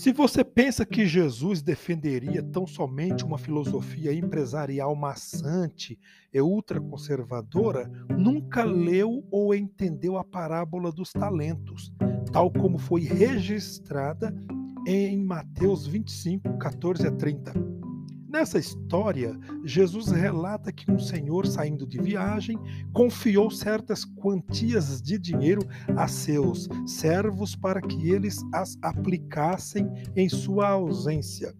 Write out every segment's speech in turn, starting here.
Se você pensa que Jesus defenderia tão somente uma filosofia empresarial maçante e ultraconservadora, nunca leu ou entendeu a parábola dos talentos, tal como foi registrada em Mateus 25, 14 a 30. Nessa história, Jesus relata que um senhor saindo de viagem confiou certas quantias de dinheiro a seus servos para que eles as aplicassem em sua ausência.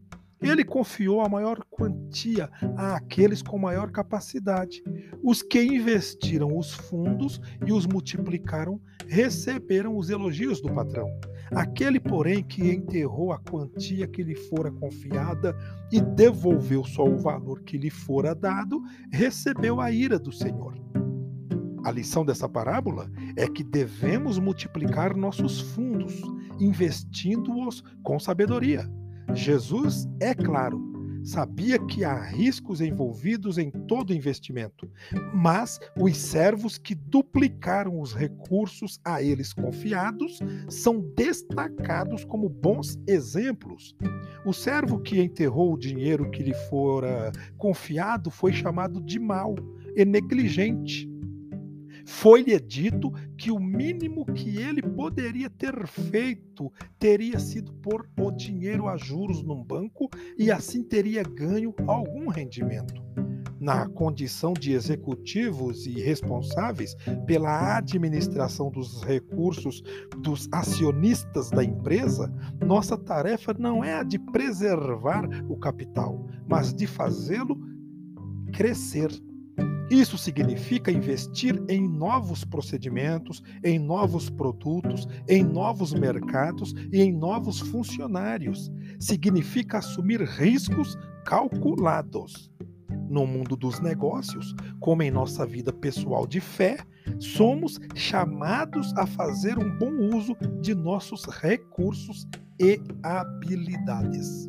Ele confiou a maior quantia àqueles com maior capacidade. Os que investiram os fundos e os multiplicaram receberam os elogios do patrão. Aquele, porém, que enterrou a quantia que lhe fora confiada e devolveu só o valor que lhe fora dado, recebeu a ira do Senhor. A lição dessa parábola é que devemos multiplicar nossos fundos, investindo-os com sabedoria. Jesus, é claro, sabia que há riscos envolvidos em todo investimento, mas os servos que duplicaram os recursos a eles confiados são destacados como bons exemplos. O servo que enterrou o dinheiro que lhe fora confiado foi chamado de mau e negligente. Foi-lhe dito que o mínimo que ele poderia ter feito teria sido pôr o dinheiro a juros num banco e assim teria ganho algum rendimento. Na condição de executivos e responsáveis pela administração dos recursos dos acionistas da empresa, nossa tarefa não é a de preservar o capital, mas de fazê-lo crescer isso significa investir em novos procedimentos, em novos produtos, em novos mercados e em novos funcionários. Significa assumir riscos calculados. No mundo dos negócios, como em nossa vida pessoal de fé, somos chamados a fazer um bom uso de nossos recursos e habilidades.